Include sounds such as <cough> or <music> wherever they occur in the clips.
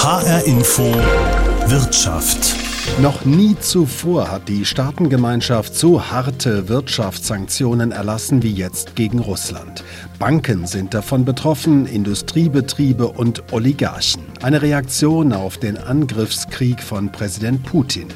HR Info Wirtschaft. Noch nie zuvor hat die Staatengemeinschaft so harte Wirtschaftssanktionen erlassen wie jetzt gegen Russland. Banken sind davon betroffen, Industriebetriebe und Oligarchen. Eine Reaktion auf den Angriffskrieg von Präsident Putin.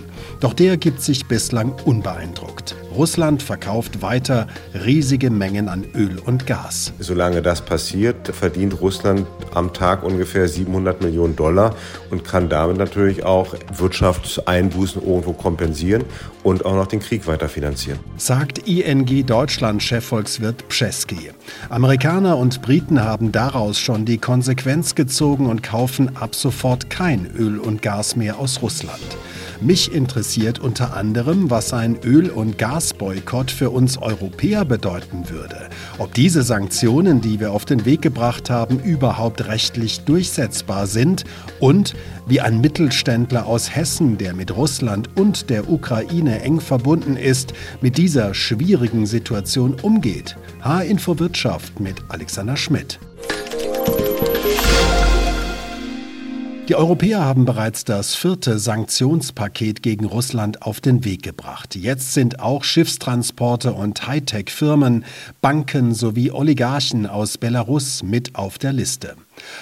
Doch der gibt sich bislang unbeeindruckt. Russland verkauft weiter riesige Mengen an Öl und Gas. Solange das passiert, verdient Russland am Tag ungefähr 700 Millionen Dollar und kann damit natürlich auch Wirtschaftseinbußen irgendwo kompensieren und auch noch den Krieg weiter finanzieren. Sagt ING Deutschland-Chefvolkswirt Pschesky. Amerikaner und Briten haben daraus schon die Konsequenz gezogen und kaufen ab sofort kein Öl und Gas mehr aus Russland. Mich interessiert unter anderem, was ein Öl- und Gasboykott für uns Europäer bedeuten würde. Ob diese Sanktionen, die wir auf den Weg gebracht haben, überhaupt rechtlich durchsetzbar sind und wie ein Mittelständler aus Hessen, der mit Russland und der Ukraine eng verbunden ist, mit dieser schwierigen Situation umgeht. H-Info Wirtschaft mit Alexander Schmidt. Die Europäer haben bereits das vierte Sanktionspaket gegen Russland auf den Weg gebracht. Jetzt sind auch Schiffstransporte und Hightech-Firmen, Banken sowie Oligarchen aus Belarus mit auf der Liste.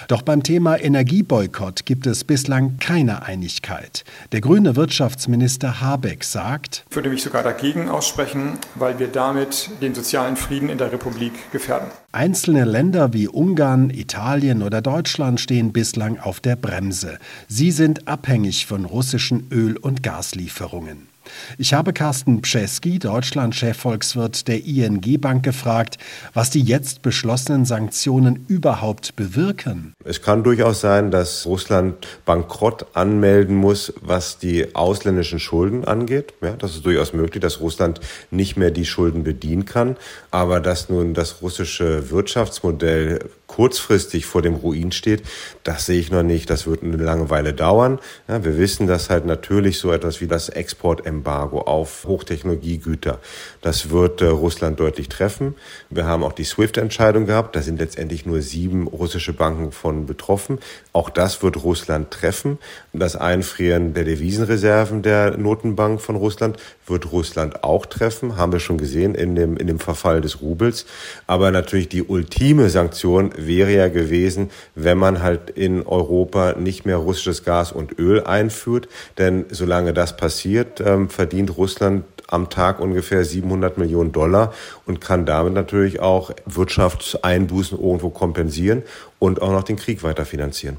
Doch beim Thema Energieboykott gibt es bislang keine Einigkeit. Der grüne Wirtschaftsminister Habeck sagt, ich würde mich sogar dagegen aussprechen, weil wir damit den sozialen Frieden in der Republik gefährden. Einzelne Länder wie Ungarn, Italien oder Deutschland stehen bislang auf der Bremse. Sie sind abhängig von russischen Öl- und Gaslieferungen. Ich habe Carsten Pschesky, Deutschland-Chefvolkswirt der ING Bank, gefragt, was die jetzt beschlossenen Sanktionen überhaupt bewirken. Es kann durchaus sein, dass Russland Bankrott anmelden muss, was die ausländischen Schulden angeht. Ja, das ist durchaus möglich, dass Russland nicht mehr die Schulden bedienen kann. Aber dass nun das russische Wirtschaftsmodell kurzfristig vor dem Ruin steht, das sehe ich noch nicht. Das wird eine lange Weile dauern. Ja, wir wissen, dass halt natürlich so etwas wie das Exportembargo auf Hochtechnologiegüter, das wird äh, Russland deutlich treffen. Wir haben auch die SWIFT-Entscheidung gehabt. Da sind letztendlich nur sieben russische Banken von betroffen. Auch das wird Russland treffen. Das Einfrieren der Devisenreserven der Notenbank von Russland wird Russland auch treffen. Haben wir schon gesehen in dem, in dem Verfall des Rubels. Aber natürlich die ultime Sanktion wäre ja gewesen, wenn man halt in Europa nicht mehr russisches Gas und Öl einführt. Denn solange das passiert, ähm, verdient Russland am Tag ungefähr 700 Millionen Dollar und kann damit natürlich auch Wirtschaftseinbußen irgendwo kompensieren und auch noch den Krieg weiter finanzieren.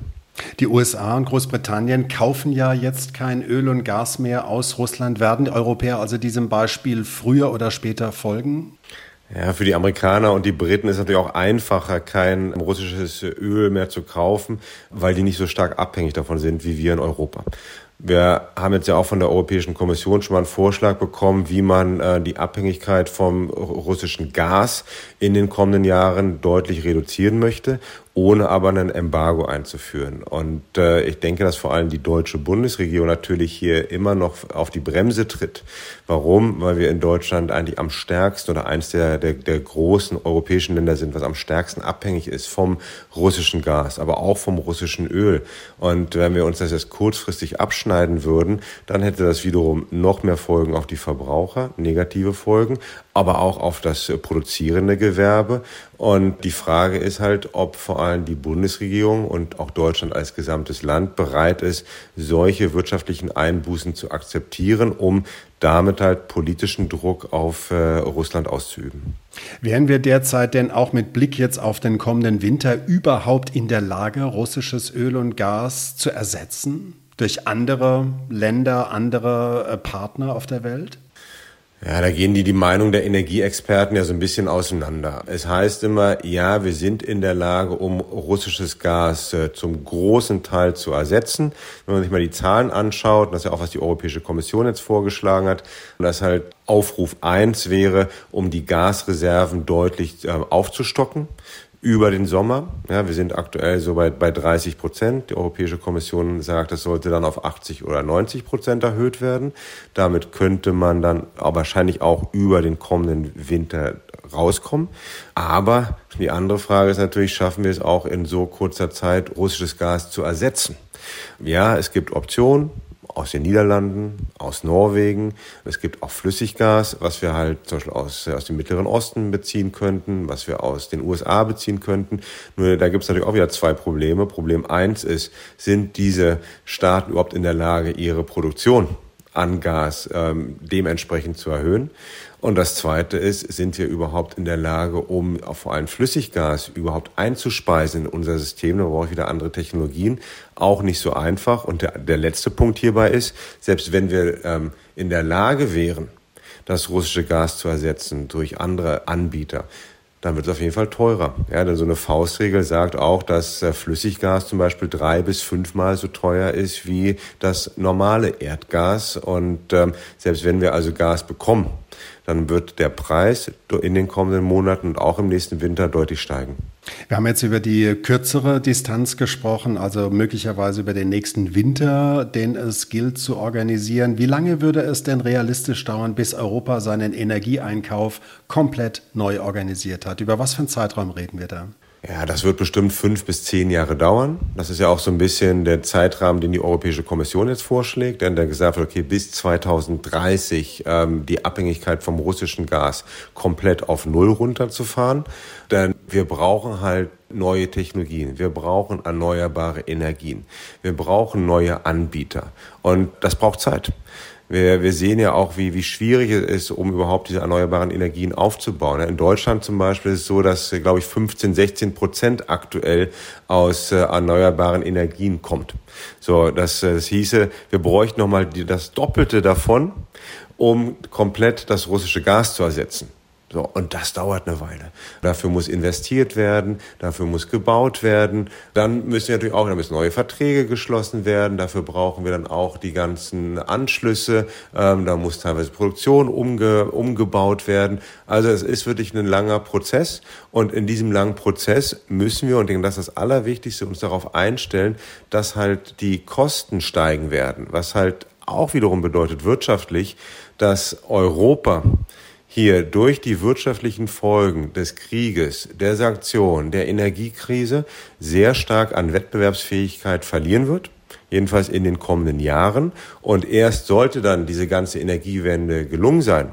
Die USA und Großbritannien kaufen ja jetzt kein Öl und Gas mehr aus Russland. Werden die Europäer also diesem Beispiel früher oder später folgen? Ja, für die Amerikaner und die Briten ist es natürlich auch einfacher, kein russisches Öl mehr zu kaufen, weil die nicht so stark abhängig davon sind wie wir in Europa. Wir haben jetzt ja auch von der Europäischen Kommission schon mal einen Vorschlag bekommen, wie man äh, die Abhängigkeit vom russischen Gas in den kommenden Jahren deutlich reduzieren möchte ohne aber ein Embargo einzuführen. Und äh, ich denke, dass vor allem die deutsche Bundesregierung natürlich hier immer noch auf die Bremse tritt. Warum? Weil wir in Deutschland eigentlich am stärksten oder eines der, der, der großen europäischen Länder sind, was am stärksten abhängig ist vom russischen Gas, aber auch vom russischen Öl. Und wenn wir uns das jetzt kurzfristig abschneiden würden, dann hätte das wiederum noch mehr Folgen auf die Verbraucher, negative Folgen, aber auch auf das produzierende Gewerbe. Und die Frage ist halt, ob vor allem die Bundesregierung und auch Deutschland als gesamtes Land bereit ist, solche wirtschaftlichen Einbußen zu akzeptieren, um damit halt politischen Druck auf äh, Russland auszuüben. Wären wir derzeit denn auch mit Blick jetzt auf den kommenden Winter überhaupt in der Lage, russisches Öl und Gas zu ersetzen? Durch andere Länder, andere äh, Partner auf der Welt? Ja, da gehen die die Meinung der Energieexperten ja so ein bisschen auseinander. Es heißt immer, ja, wir sind in der Lage, um russisches Gas äh, zum großen Teil zu ersetzen. Wenn man sich mal die Zahlen anschaut, das ist ja auch, was die Europäische Kommission jetzt vorgeschlagen hat, und das halt Aufruf eins wäre, um die Gasreserven deutlich äh, aufzustocken über den Sommer. Ja, wir sind aktuell so bei, bei 30 Prozent. Die Europäische Kommission sagt, das sollte dann auf 80 oder 90 Prozent erhöht werden. Damit könnte man dann wahrscheinlich auch über den kommenden Winter rauskommen. Aber die andere Frage ist natürlich, schaffen wir es auch in so kurzer Zeit, russisches Gas zu ersetzen? Ja, es gibt Optionen aus den Niederlanden, aus Norwegen. Es gibt auch Flüssiggas, was wir halt zum Beispiel aus, aus dem Mittleren Osten beziehen könnten, was wir aus den USA beziehen könnten. Nur da gibt es natürlich auch wieder zwei Probleme. Problem eins ist, sind diese Staaten überhaupt in der Lage, ihre Produktion an Gas ähm, dementsprechend zu erhöhen? Und das Zweite ist, sind wir überhaupt in der Lage, um vor allem Flüssiggas überhaupt einzuspeisen in unser System? Da brauche ich wieder andere Technologien. Auch nicht so einfach. Und der, der letzte Punkt hierbei ist, selbst wenn wir ähm, in der Lage wären, das russische Gas zu ersetzen durch andere Anbieter, dann wird es auf jeden Fall teurer. Ja, denn so eine Faustregel sagt auch, dass äh, Flüssiggas zum Beispiel drei bis fünfmal so teuer ist wie das normale Erdgas. Und ähm, selbst wenn wir also Gas bekommen, dann wird der Preis in den kommenden Monaten und auch im nächsten Winter deutlich steigen. Wir haben jetzt über die kürzere Distanz gesprochen, also möglicherweise über den nächsten Winter, den es gilt zu organisieren. Wie lange würde es denn realistisch dauern, bis Europa seinen Energieeinkauf komplett neu organisiert hat? Über was für einen Zeitraum reden wir da? Ja, das wird bestimmt fünf bis zehn Jahre dauern. Das ist ja auch so ein bisschen der Zeitrahmen, den die Europäische Kommission jetzt vorschlägt, denn der gesagt wird, okay, bis 2030 ähm, die Abhängigkeit vom russischen Gas komplett auf Null runterzufahren. Denn wir brauchen halt neue Technologien, wir brauchen erneuerbare Energien, wir brauchen neue Anbieter und das braucht Zeit. Wir, wir sehen ja auch, wie, wie schwierig es ist, um überhaupt diese erneuerbaren Energien aufzubauen. In Deutschland zum Beispiel ist es so, dass, glaube ich, 15, 16 Prozent aktuell aus äh, erneuerbaren Energien kommt. So, das, äh, das hieße, wir bräuchten nochmal das Doppelte davon, um komplett das russische Gas zu ersetzen. So, und das dauert eine Weile. Dafür muss investiert werden, dafür muss gebaut werden. Dann müssen wir natürlich auch, da müssen neue Verträge geschlossen werden. Dafür brauchen wir dann auch die ganzen Anschlüsse. Ähm, da muss teilweise Produktion umge umgebaut werden. Also es ist wirklich ein langer Prozess. Und in diesem langen Prozess müssen wir, und ich denke, das ist das Allerwichtigste, uns darauf einstellen, dass halt die Kosten steigen werden. Was halt auch wiederum bedeutet wirtschaftlich, dass Europa hier durch die wirtschaftlichen Folgen des Krieges, der Sanktionen, der Energiekrise sehr stark an Wettbewerbsfähigkeit verlieren wird jedenfalls in den kommenden Jahren. Und erst sollte dann diese ganze Energiewende gelungen sein,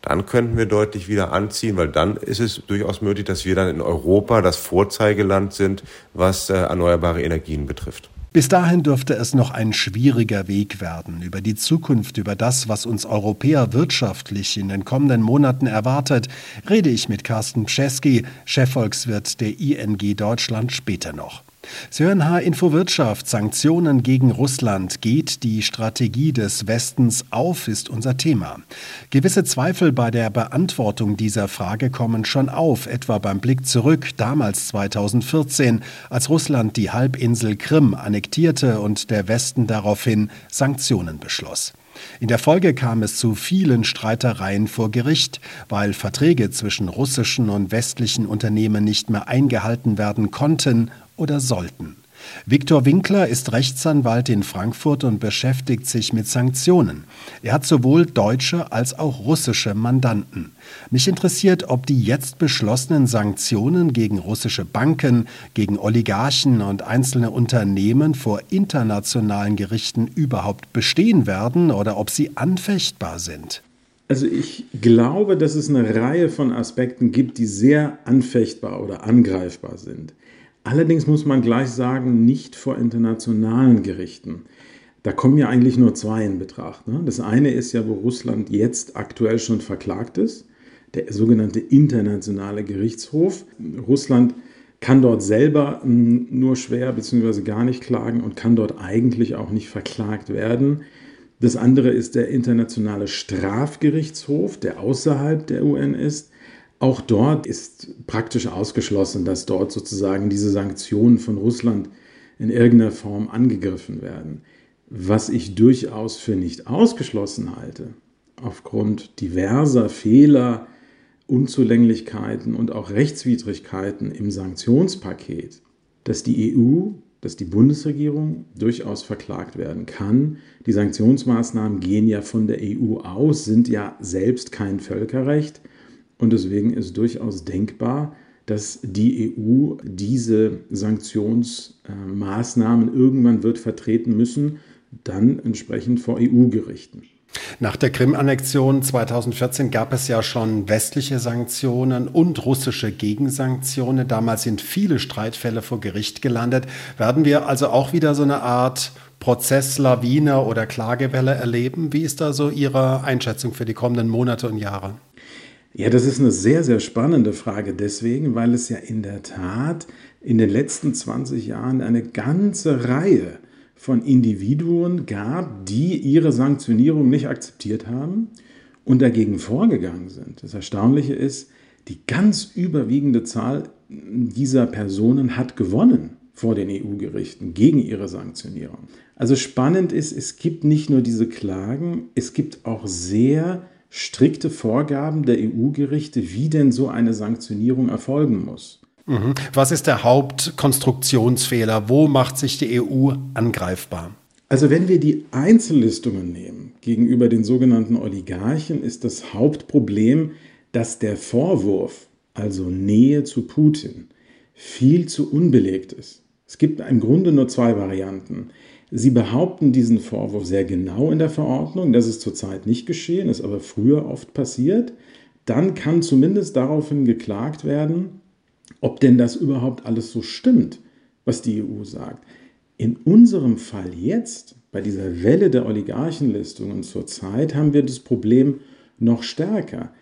dann könnten wir deutlich wieder anziehen, weil dann ist es durchaus möglich, dass wir dann in Europa das Vorzeigeland sind, was äh, erneuerbare Energien betrifft. Bis dahin dürfte es noch ein schwieriger Weg werden. Über die Zukunft, über das, was uns Europäer wirtschaftlich in den kommenden Monaten erwartet, rede ich mit Carsten Pschesky, Chefvolkswirt der ING Deutschland, später noch. Sie hören H-Info Wirtschaft. Sanktionen gegen Russland. Geht die Strategie des Westens auf, ist unser Thema. Gewisse Zweifel bei der Beantwortung dieser Frage kommen schon auf, etwa beim Blick zurück, damals 2014, als Russland die Halbinsel Krim annektierte und der Westen daraufhin Sanktionen beschloss. In der Folge kam es zu vielen Streitereien vor Gericht, weil Verträge zwischen russischen und westlichen Unternehmen nicht mehr eingehalten werden konnten oder sollten. Viktor Winkler ist Rechtsanwalt in Frankfurt und beschäftigt sich mit Sanktionen. Er hat sowohl deutsche als auch russische Mandanten. Mich interessiert, ob die jetzt beschlossenen Sanktionen gegen russische Banken, gegen Oligarchen und einzelne Unternehmen vor internationalen Gerichten überhaupt bestehen werden oder ob sie anfechtbar sind. Also ich glaube, dass es eine Reihe von Aspekten gibt, die sehr anfechtbar oder angreifbar sind. Allerdings muss man gleich sagen, nicht vor internationalen Gerichten. Da kommen ja eigentlich nur zwei in Betracht. Ne? Das eine ist ja, wo Russland jetzt aktuell schon verklagt ist, der sogenannte Internationale Gerichtshof. Russland kann dort selber hm, nur schwer bzw. gar nicht klagen und kann dort eigentlich auch nicht verklagt werden. Das andere ist der Internationale Strafgerichtshof, der außerhalb der UN ist. Auch dort ist praktisch ausgeschlossen, dass dort sozusagen diese Sanktionen von Russland in irgendeiner Form angegriffen werden. Was ich durchaus für nicht ausgeschlossen halte, aufgrund diverser Fehler, Unzulänglichkeiten und auch Rechtswidrigkeiten im Sanktionspaket, dass die EU, dass die Bundesregierung durchaus verklagt werden kann. Die Sanktionsmaßnahmen gehen ja von der EU aus, sind ja selbst kein Völkerrecht und deswegen ist durchaus denkbar, dass die EU diese Sanktionsmaßnahmen irgendwann wird vertreten müssen, dann entsprechend vor EU-Gerichten. Nach der Krim-Annexion 2014 gab es ja schon westliche Sanktionen und russische Gegensanktionen. Damals sind viele Streitfälle vor Gericht gelandet. Werden wir also auch wieder so eine Art Prozesslawine oder Klagewelle erleben? Wie ist da so Ihre Einschätzung für die kommenden Monate und Jahre? Ja, das ist eine sehr, sehr spannende Frage deswegen, weil es ja in der Tat in den letzten 20 Jahren eine ganze Reihe von Individuen gab, die ihre Sanktionierung nicht akzeptiert haben und dagegen vorgegangen sind. Das Erstaunliche ist, die ganz überwiegende Zahl dieser Personen hat gewonnen vor den EU-Gerichten gegen ihre Sanktionierung. Also spannend ist, es gibt nicht nur diese Klagen, es gibt auch sehr strikte Vorgaben der EU-Gerichte, wie denn so eine Sanktionierung erfolgen muss. Mhm. Was ist der Hauptkonstruktionsfehler? Wo macht sich die EU angreifbar? Also wenn wir die Einzellistungen nehmen gegenüber den sogenannten Oligarchen, ist das Hauptproblem, dass der Vorwurf, also Nähe zu Putin, viel zu unbelegt ist. Es gibt im Grunde nur zwei Varianten. Sie behaupten diesen Vorwurf sehr genau in der Verordnung. Das ist zurzeit nicht geschehen, ist aber früher oft passiert. Dann kann zumindest daraufhin geklagt werden, ob denn das überhaupt alles so stimmt, was die EU sagt. In unserem Fall jetzt, bei dieser Welle der Oligarchenlistungen zurzeit, haben wir das Problem noch stärker.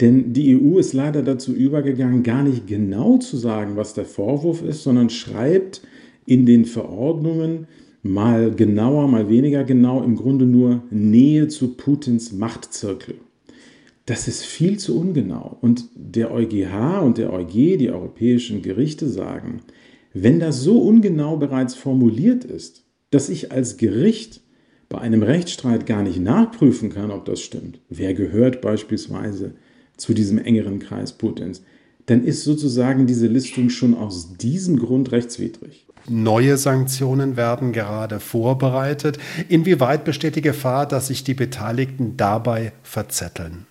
Denn die EU ist leider dazu übergegangen, gar nicht genau zu sagen, was der Vorwurf ist, sondern schreibt in den Verordnungen, mal genauer, mal weniger genau, im Grunde nur Nähe zu Putins Machtzirkel. Das ist viel zu ungenau. Und der EuGH und der EuG, die europäischen Gerichte, sagen, wenn das so ungenau bereits formuliert ist, dass ich als Gericht bei einem Rechtsstreit gar nicht nachprüfen kann, ob das stimmt, wer gehört beispielsweise zu diesem engeren Kreis Putins, dann ist sozusagen diese Listung schon aus diesem Grund rechtswidrig. Neue Sanktionen werden gerade vorbereitet. Inwieweit besteht die Gefahr, dass sich die Beteiligten dabei verzetteln?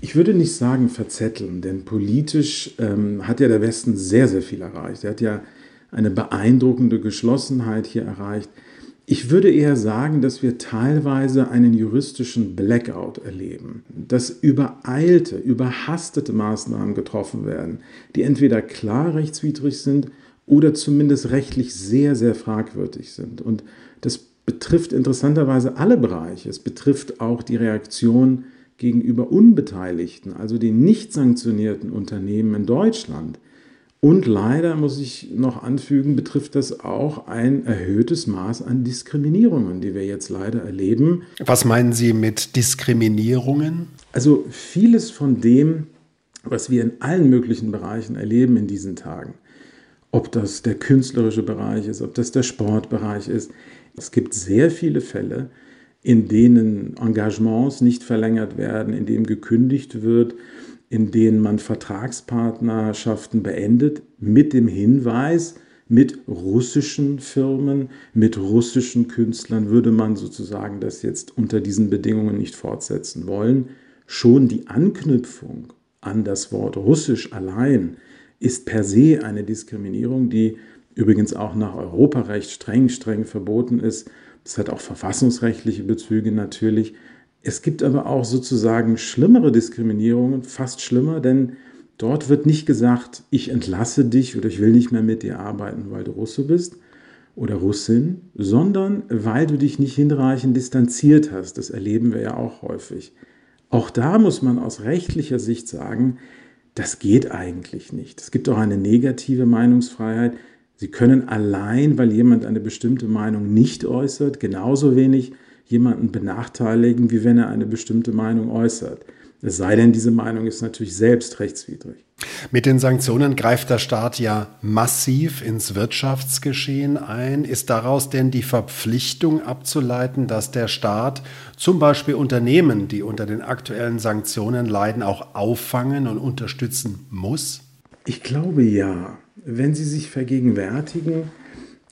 Ich würde nicht sagen verzetteln, denn politisch ähm, hat ja der Westen sehr, sehr viel erreicht. Er hat ja eine beeindruckende Geschlossenheit hier erreicht. Ich würde eher sagen, dass wir teilweise einen juristischen Blackout erleben, dass übereilte, überhastete Maßnahmen getroffen werden, die entweder klar rechtswidrig sind oder zumindest rechtlich sehr, sehr fragwürdig sind. Und das betrifft interessanterweise alle Bereiche. Es betrifft auch die Reaktion gegenüber Unbeteiligten, also den nicht sanktionierten Unternehmen in Deutschland. Und leider muss ich noch anfügen, betrifft das auch ein erhöhtes Maß an Diskriminierungen, die wir jetzt leider erleben. Was meinen Sie mit Diskriminierungen? Also vieles von dem, was wir in allen möglichen Bereichen erleben in diesen Tagen, ob das der künstlerische Bereich ist, ob das der Sportbereich ist. Es gibt sehr viele Fälle, in denen Engagements nicht verlängert werden, in denen gekündigt wird, in denen man Vertragspartnerschaften beendet mit dem Hinweis, mit russischen Firmen, mit russischen Künstlern würde man sozusagen das jetzt unter diesen Bedingungen nicht fortsetzen wollen. Schon die Anknüpfung an das Wort russisch allein ist per se eine Diskriminierung, die übrigens auch nach Europarecht streng, streng verboten ist. Das hat auch verfassungsrechtliche Bezüge natürlich. Es gibt aber auch sozusagen schlimmere Diskriminierungen, fast schlimmer, denn dort wird nicht gesagt, ich entlasse dich oder ich will nicht mehr mit dir arbeiten, weil du Russe bist oder Russin, sondern weil du dich nicht hinreichend distanziert hast. Das erleben wir ja auch häufig. Auch da muss man aus rechtlicher Sicht sagen, das geht eigentlich nicht. Es gibt auch eine negative Meinungsfreiheit. Sie können allein, weil jemand eine bestimmte Meinung nicht äußert, genauso wenig jemanden benachteiligen, wie wenn er eine bestimmte Meinung äußert. Es sei denn, diese Meinung ist natürlich selbst rechtswidrig. Mit den Sanktionen greift der Staat ja massiv ins Wirtschaftsgeschehen ein. Ist daraus denn die Verpflichtung abzuleiten, dass der Staat zum Beispiel Unternehmen, die unter den aktuellen Sanktionen leiden, auch auffangen und unterstützen muss? Ich glaube ja. Wenn Sie sich vergegenwärtigen,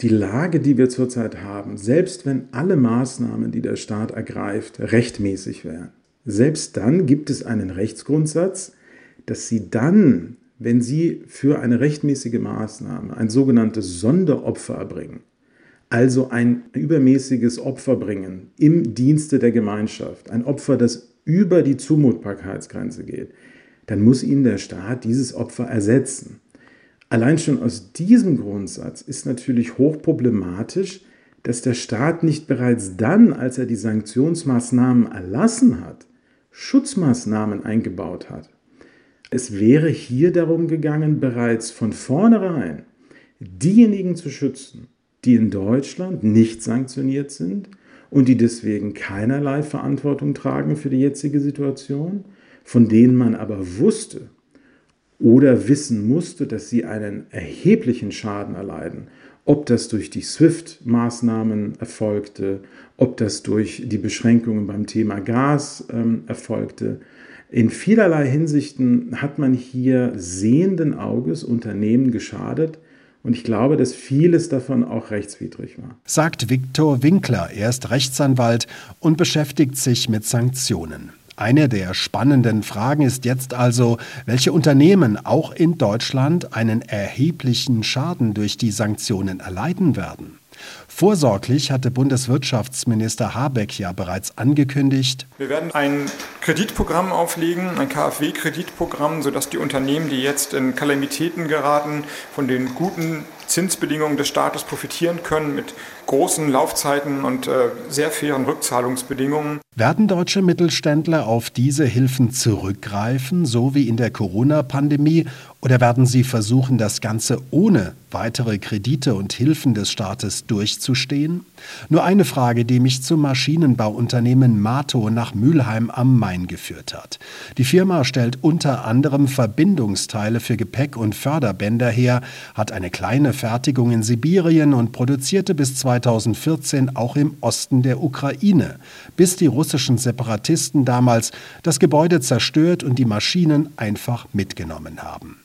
die Lage, die wir zurzeit haben, selbst wenn alle Maßnahmen, die der Staat ergreift, rechtmäßig wären, selbst dann gibt es einen Rechtsgrundsatz, dass sie dann, wenn Sie für eine rechtmäßige Maßnahme ein sogenanntes Sonderopfer erbringen, also ein übermäßiges Opfer bringen im Dienste der Gemeinschaft, ein Opfer, das über die Zumutbarkeitsgrenze geht, dann muss Ihnen der Staat dieses Opfer ersetzen. Allein schon aus diesem Grundsatz ist natürlich hochproblematisch, dass der Staat nicht bereits dann, als er die Sanktionsmaßnahmen erlassen hat, Schutzmaßnahmen eingebaut hat. Es wäre hier darum gegangen, bereits von vornherein diejenigen zu schützen, die in Deutschland nicht sanktioniert sind und die deswegen keinerlei Verantwortung tragen für die jetzige Situation, von denen man aber wusste oder wissen musste, dass sie einen erheblichen Schaden erleiden, ob das durch die SWIFT-Maßnahmen erfolgte, ob das durch die Beschränkungen beim Thema Gas ähm, erfolgte. In vielerlei Hinsichten hat man hier sehenden Auges Unternehmen geschadet, und ich glaube, dass vieles davon auch rechtswidrig war. Sagt Viktor Winkler. Er ist Rechtsanwalt und beschäftigt sich mit Sanktionen. Eine der spannenden Fragen ist jetzt also, welche Unternehmen auch in Deutschland einen erheblichen Schaden durch die Sanktionen erleiden werden. Vorsorglich hatte Bundeswirtschaftsminister Habeck ja bereits angekündigt, wir werden ein Kreditprogramm auflegen, ein KfW-Kreditprogramm, sodass die Unternehmen, die jetzt in Kalamitäten geraten, von den guten Zinsbedingungen des Staates profitieren können mit großen Laufzeiten und äh, sehr fairen Rückzahlungsbedingungen. Werden deutsche Mittelständler auf diese Hilfen zurückgreifen, so wie in der Corona-Pandemie, oder werden sie versuchen, das Ganze ohne weitere Kredite und Hilfen des Staates durchzustehen? Nur eine Frage, die mich zum Maschinenbauunternehmen Mato nach Mülheim am Main geführt hat. Die Firma stellt unter anderem Verbindungsteile für Gepäck und Förderbänder her, hat eine kleine Fertigung in Sibirien und produzierte bis 2014 auch im Osten der Ukraine, bis die russischen Separatisten damals das Gebäude zerstört und die Maschinen einfach mitgenommen haben.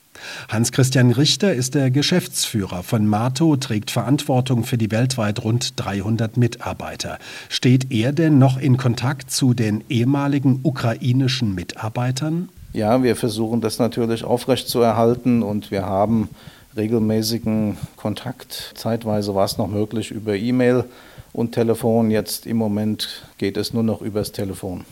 Hans-Christian Richter ist der Geschäftsführer von Mato, trägt Verantwortung für die weltweit rund 300 Mitarbeiter. Steht er denn noch in Kontakt zu den ehemaligen ukrainischen Mitarbeitern? Ja, wir versuchen das natürlich aufrechtzuerhalten und wir haben regelmäßigen Kontakt. Zeitweise war es noch möglich über E-Mail und Telefon. Jetzt im Moment geht es nur noch übers Telefon.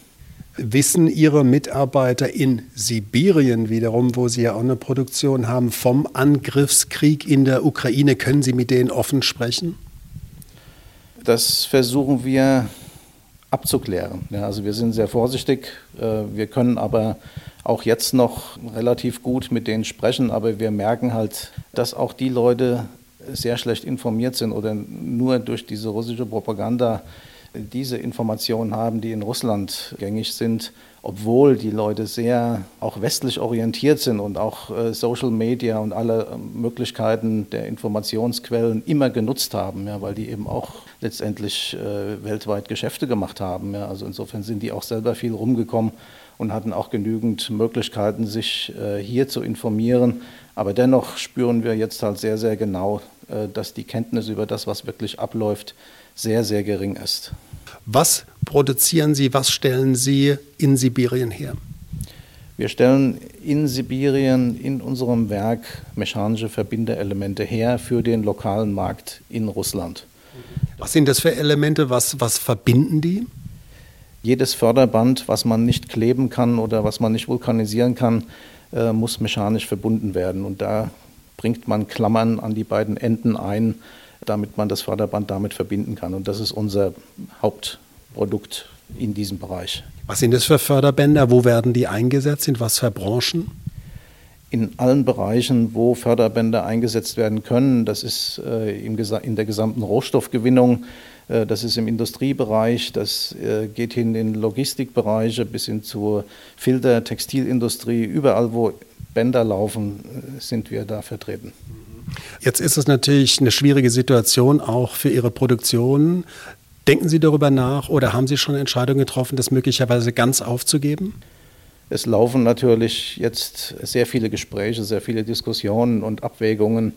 Wissen Ihre Mitarbeiter in Sibirien wiederum, wo Sie ja auch eine Produktion haben, vom Angriffskrieg in der Ukraine? Können Sie mit denen offen sprechen? Das versuchen wir abzuklären. Ja, also wir sind sehr vorsichtig. Äh, wir können aber auch jetzt noch relativ gut mit denen sprechen, aber wir merken halt, dass auch die Leute sehr schlecht informiert sind oder nur durch diese russische Propaganda diese Informationen haben, die in Russland gängig sind, obwohl die Leute sehr auch westlich orientiert sind und auch äh, Social Media und alle äh, Möglichkeiten der Informationsquellen immer genutzt haben, ja, weil die eben auch letztendlich äh, weltweit Geschäfte gemacht haben. Ja. Also insofern sind die auch selber viel rumgekommen und hatten auch genügend Möglichkeiten, sich äh, hier zu informieren. Aber dennoch spüren wir jetzt halt sehr, sehr genau, äh, dass die Kenntnis über das, was wirklich abläuft, sehr, sehr gering ist. Was produzieren Sie, was stellen Sie in Sibirien her? Wir stellen in Sibirien in unserem Werk mechanische Verbinderelemente her für den lokalen Markt in Russland. Was sind das für Elemente? Was, was verbinden die? Jedes Förderband, was man nicht kleben kann oder was man nicht vulkanisieren kann, äh, muss mechanisch verbunden werden. Und da bringt man Klammern an die beiden Enden ein, damit man das Förderband damit verbinden kann. Und das ist unser Hauptprodukt in diesem Bereich. Was sind das für Förderbänder? Wo werden die eingesetzt? In was für Branchen? In allen Bereichen, wo Förderbänder eingesetzt werden können. Das ist äh, in der gesamten Rohstoffgewinnung, äh, das ist im Industriebereich, das äh, geht hin in Logistikbereiche bis hin zur Filter-, Textilindustrie. Überall, wo Bänder laufen, sind wir da vertreten. Jetzt ist es natürlich eine schwierige Situation auch für Ihre Produktion. Denken Sie darüber nach oder haben Sie schon Entscheidungen getroffen, das möglicherweise ganz aufzugeben? Es laufen natürlich jetzt sehr viele Gespräche, sehr viele Diskussionen und Abwägungen.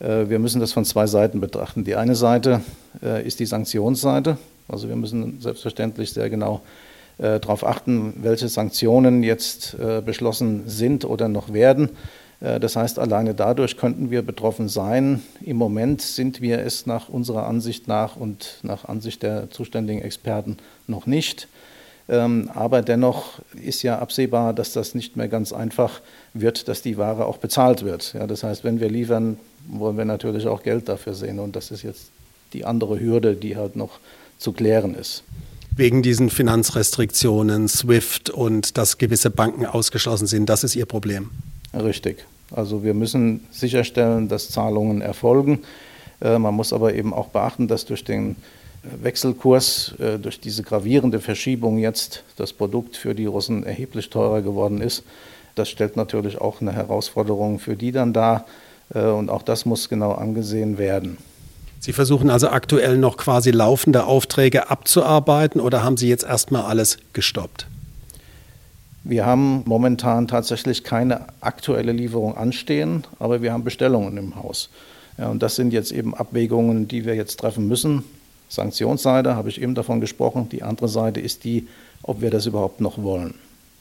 Äh, wir müssen das von zwei Seiten betrachten. Die eine Seite äh, ist die Sanktionsseite. Also wir müssen selbstverständlich sehr genau äh, darauf achten, welche Sanktionen jetzt beschlossen sind oder noch werden. Das heißt, alleine dadurch könnten wir betroffen sein. Im Moment sind wir es nach unserer Ansicht nach und nach Ansicht der zuständigen Experten noch nicht. Ähm, aber dennoch ist ja absehbar, dass das nicht mehr ganz einfach wird, dass die Ware auch bezahlt wird. Ja, das heißt, wenn wir liefern, wollen wir natürlich auch Geld dafür sehen. Und das ist jetzt die andere Hürde, die halt noch zu klären ist. Wegen diesen Finanzrestriktionen, SWIFT und dass gewisse Banken ausgeschlossen sind, das ist Ihr Problem. Richtig. Also wir müssen sicherstellen, dass Zahlungen erfolgen. Äh, man muss aber eben auch beachten, dass durch den Wechselkurs, äh, durch diese gravierende Verschiebung jetzt das Produkt für die Russen erheblich teurer geworden ist. Das stellt natürlich auch eine Herausforderung für die dann dar. Äh, und auch das muss genau angesehen werden. Sie versuchen also aktuell noch quasi laufende Aufträge abzuarbeiten oder haben Sie jetzt erstmal alles gestoppt? Wir haben momentan tatsächlich keine aktuelle Lieferung anstehen, aber wir haben Bestellungen im Haus. Ja, und das sind jetzt eben Abwägungen, die wir jetzt treffen müssen. Sanktionsseite habe ich eben davon gesprochen. Die andere Seite ist die, ob wir das überhaupt noch wollen.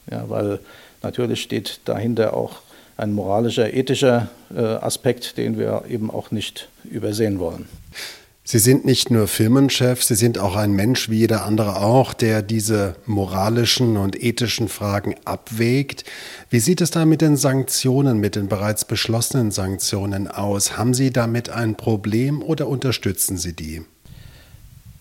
Ja, weil natürlich steht dahinter auch ein moralischer, ethischer äh, Aspekt, den wir eben auch nicht übersehen wollen. Sie sind nicht nur Firmenchef, Sie sind auch ein Mensch wie jeder andere auch, der diese moralischen und ethischen Fragen abwägt. Wie sieht es da mit den Sanktionen, mit den bereits beschlossenen Sanktionen aus? Haben Sie damit ein Problem oder unterstützen Sie die?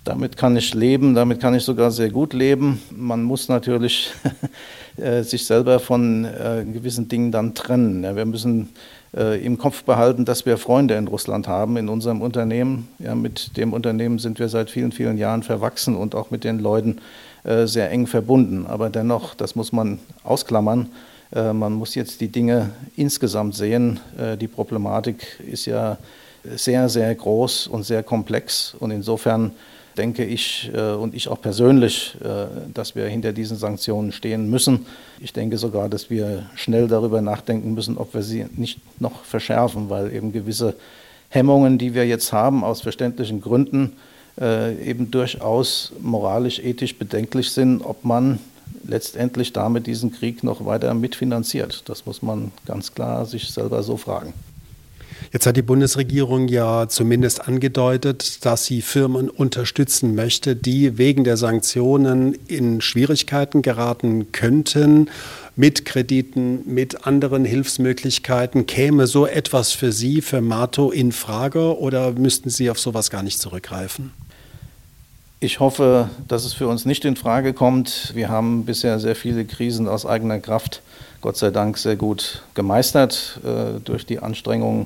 Damit kann ich leben, damit kann ich sogar sehr gut leben. Man muss natürlich <laughs> äh, sich selber von äh, gewissen Dingen dann trennen. Wir müssen äh, im Kopf behalten, dass wir Freunde in Russland haben, in unserem Unternehmen. Ja, mit dem Unternehmen sind wir seit vielen, vielen Jahren verwachsen und auch mit den Leuten sehr eng verbunden. Aber dennoch, das muss man ausklammern. Man muss jetzt die Dinge insgesamt sehen. Die Problematik ist ja sehr, sehr groß und sehr komplex und insofern denke ich äh, und ich auch persönlich, äh, dass wir hinter diesen Sanktionen stehen müssen. Ich denke sogar, dass wir schnell darüber nachdenken müssen, ob wir sie nicht noch verschärfen, weil eben gewisse Hemmungen, die wir jetzt haben, aus verständlichen Gründen, äh, eben durchaus moralisch, ethisch bedenklich sind, ob man letztendlich damit diesen Krieg noch weiter mitfinanziert. Das muss man ganz klar sich selber so fragen. Jetzt hat die Bundesregierung ja zumindest angedeutet, dass sie Firmen unterstützen möchte, die wegen der Sanktionen in Schwierigkeiten geraten könnten mit Krediten, mit anderen Hilfsmöglichkeiten. Käme so etwas für Sie, für Mato in Frage oder müssten Sie auf sowas gar nicht zurückgreifen? Ich hoffe, dass es für uns nicht in Frage kommt. Wir haben bisher sehr viele Krisen aus eigener Kraft, Gott sei Dank, sehr gut gemeistert äh, durch die Anstrengungen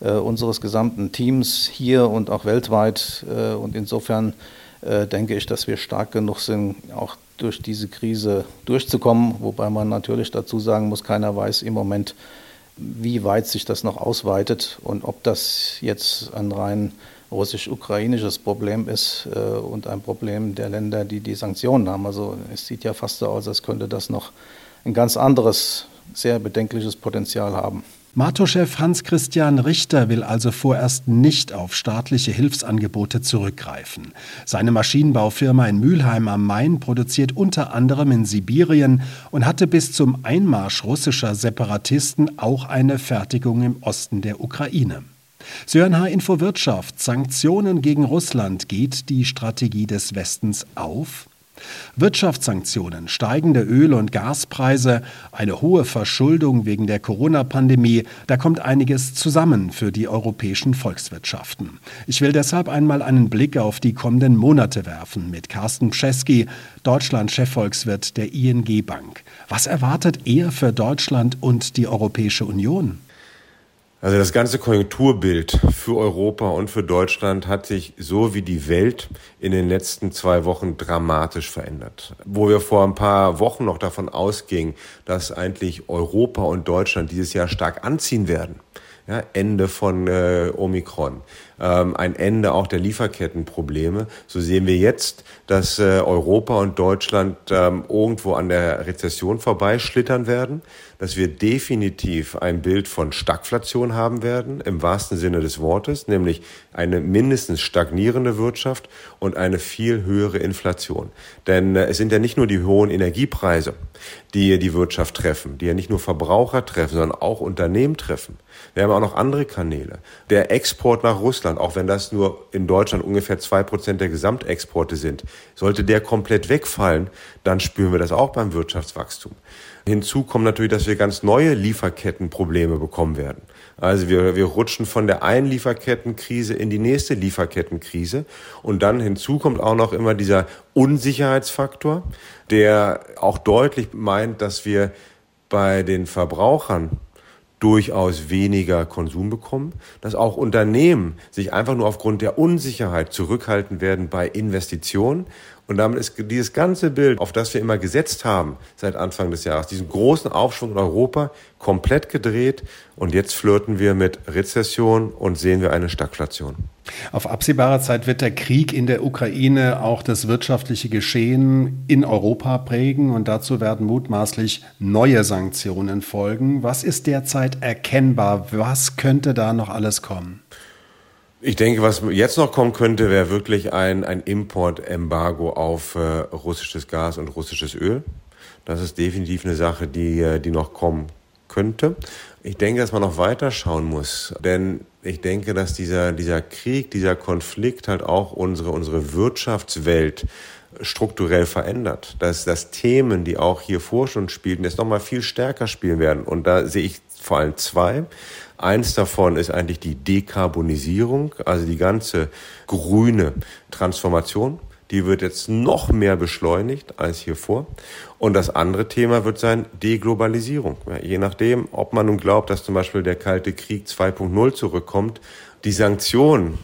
äh, unseres gesamten Teams hier und auch weltweit. Äh, und insofern äh, denke ich, dass wir stark genug sind, auch durch diese Krise durchzukommen. Wobei man natürlich dazu sagen muss, keiner weiß im Moment, wie weit sich das noch ausweitet und ob das jetzt ein rein russisch-ukrainisches Problem ist äh, und ein Problem der Länder, die die Sanktionen haben. Also es sieht ja fast so aus, als könnte das noch ein ganz anderes, sehr bedenkliches Potenzial haben. Mato-Chef Hans-Christian Richter will also vorerst nicht auf staatliche Hilfsangebote zurückgreifen. Seine Maschinenbaufirma in Mülheim am Main produziert unter anderem in Sibirien und hatte bis zum Einmarsch russischer Separatisten auch eine Fertigung im Osten der Ukraine. Sören Info Wirtschaft. Sanktionen gegen Russland. Geht die Strategie des Westens auf? Wirtschaftssanktionen, steigende Öl- und Gaspreise, eine hohe Verschuldung wegen der Corona-Pandemie, da kommt einiges zusammen für die europäischen Volkswirtschaften. Ich will deshalb einmal einen Blick auf die kommenden Monate werfen mit Carsten Pschesky, Deutschland-Chefvolkswirt der ING Bank. Was erwartet er für Deutschland und die Europäische Union? Also das ganze Konjunkturbild für Europa und für Deutschland hat sich so wie die Welt in den letzten zwei Wochen dramatisch verändert. Wo wir vor ein paar Wochen noch davon ausgingen, dass eigentlich Europa und Deutschland dieses Jahr stark anziehen werden. Ja, Ende von äh, Omikron, ähm, ein Ende auch der Lieferkettenprobleme. So sehen wir jetzt, dass äh, Europa und Deutschland ähm, irgendwo an der Rezession vorbeischlittern werden, dass wir definitiv ein Bild von Stagflation haben werden, im wahrsten Sinne des Wortes, nämlich eine mindestens stagnierende Wirtschaft und eine viel höhere Inflation. Denn äh, es sind ja nicht nur die hohen Energiepreise, die die Wirtschaft treffen, die ja nicht nur Verbraucher treffen, sondern auch Unternehmen treffen. Wir haben auch noch andere Kanäle. Der Export nach Russland, auch wenn das nur in Deutschland ungefähr zwei Prozent der Gesamtexporte sind, sollte der komplett wegfallen, dann spüren wir das auch beim Wirtschaftswachstum. Hinzu kommt natürlich, dass wir ganz neue Lieferkettenprobleme bekommen werden. Also wir, wir rutschen von der einen Lieferkettenkrise in die nächste Lieferkettenkrise. Und dann hinzu kommt auch noch immer dieser Unsicherheitsfaktor, der auch deutlich meint, dass wir bei den Verbrauchern durchaus weniger Konsum bekommen, dass auch Unternehmen sich einfach nur aufgrund der Unsicherheit zurückhalten werden bei Investitionen und damit ist dieses ganze Bild, auf das wir immer gesetzt haben seit Anfang des Jahres, diesen großen Aufschwung in Europa, komplett gedreht. Und jetzt flirten wir mit Rezession und sehen wir eine Stagflation. Auf absehbare Zeit wird der Krieg in der Ukraine auch das wirtschaftliche Geschehen in Europa prägen und dazu werden mutmaßlich neue Sanktionen folgen. Was ist derzeit erkennbar? Was könnte da noch alles kommen? Ich denke, was jetzt noch kommen könnte, wäre wirklich ein, ein Importembargo auf äh, russisches Gas und russisches Öl. Das ist definitiv eine Sache, die, äh, die noch kommen könnte. Ich denke, dass man noch weiter schauen muss, denn ich denke, dass dieser, dieser Krieg, dieser Konflikt halt auch unsere, unsere Wirtschaftswelt strukturell verändert. Dass, dass Themen, die auch hier vor schon spielten, jetzt nochmal viel stärker spielen werden. Und da sehe ich vor allem zwei. Eins davon ist eigentlich die Dekarbonisierung, also die ganze grüne Transformation. Die wird jetzt noch mehr beschleunigt als hier vor. Und das andere Thema wird sein Deglobalisierung. Ja, je nachdem, ob man nun glaubt, dass zum Beispiel der Kalte Krieg 2.0 zurückkommt, die Sanktionen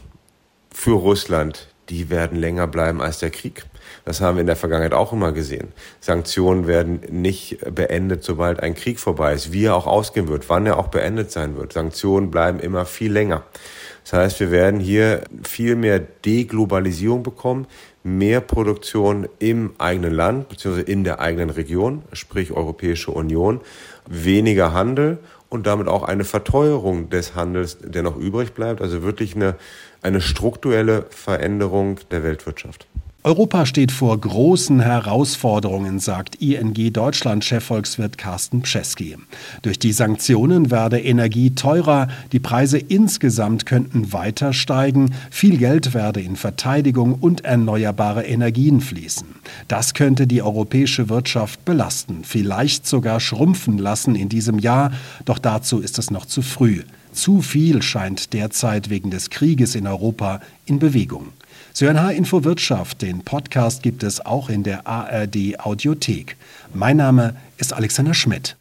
für Russland, die werden länger bleiben als der Krieg. Das haben wir in der Vergangenheit auch immer gesehen. Sanktionen werden nicht beendet, sobald ein Krieg vorbei ist, wie er auch ausgehen wird, wann er auch beendet sein wird. Sanktionen bleiben immer viel länger. Das heißt, wir werden hier viel mehr Deglobalisierung bekommen, mehr Produktion im eigenen Land bzw. in der eigenen Region, sprich Europäische Union, weniger Handel und damit auch eine Verteuerung des Handels, der noch übrig bleibt. Also wirklich eine, eine strukturelle Veränderung der Weltwirtschaft. Europa steht vor großen Herausforderungen, sagt ING Deutschland-Chefvolkswirt Carsten Pschesky. Durch die Sanktionen werde Energie teurer, die Preise insgesamt könnten weiter steigen, viel Geld werde in Verteidigung und erneuerbare Energien fließen. Das könnte die europäische Wirtschaft belasten, vielleicht sogar schrumpfen lassen in diesem Jahr, doch dazu ist es noch zu früh. Zu viel scheint derzeit wegen des Krieges in Europa in Bewegung. Sie hören H-Info Wirtschaft. Den Podcast gibt es auch in der ARD Audiothek. Mein Name ist Alexander Schmidt.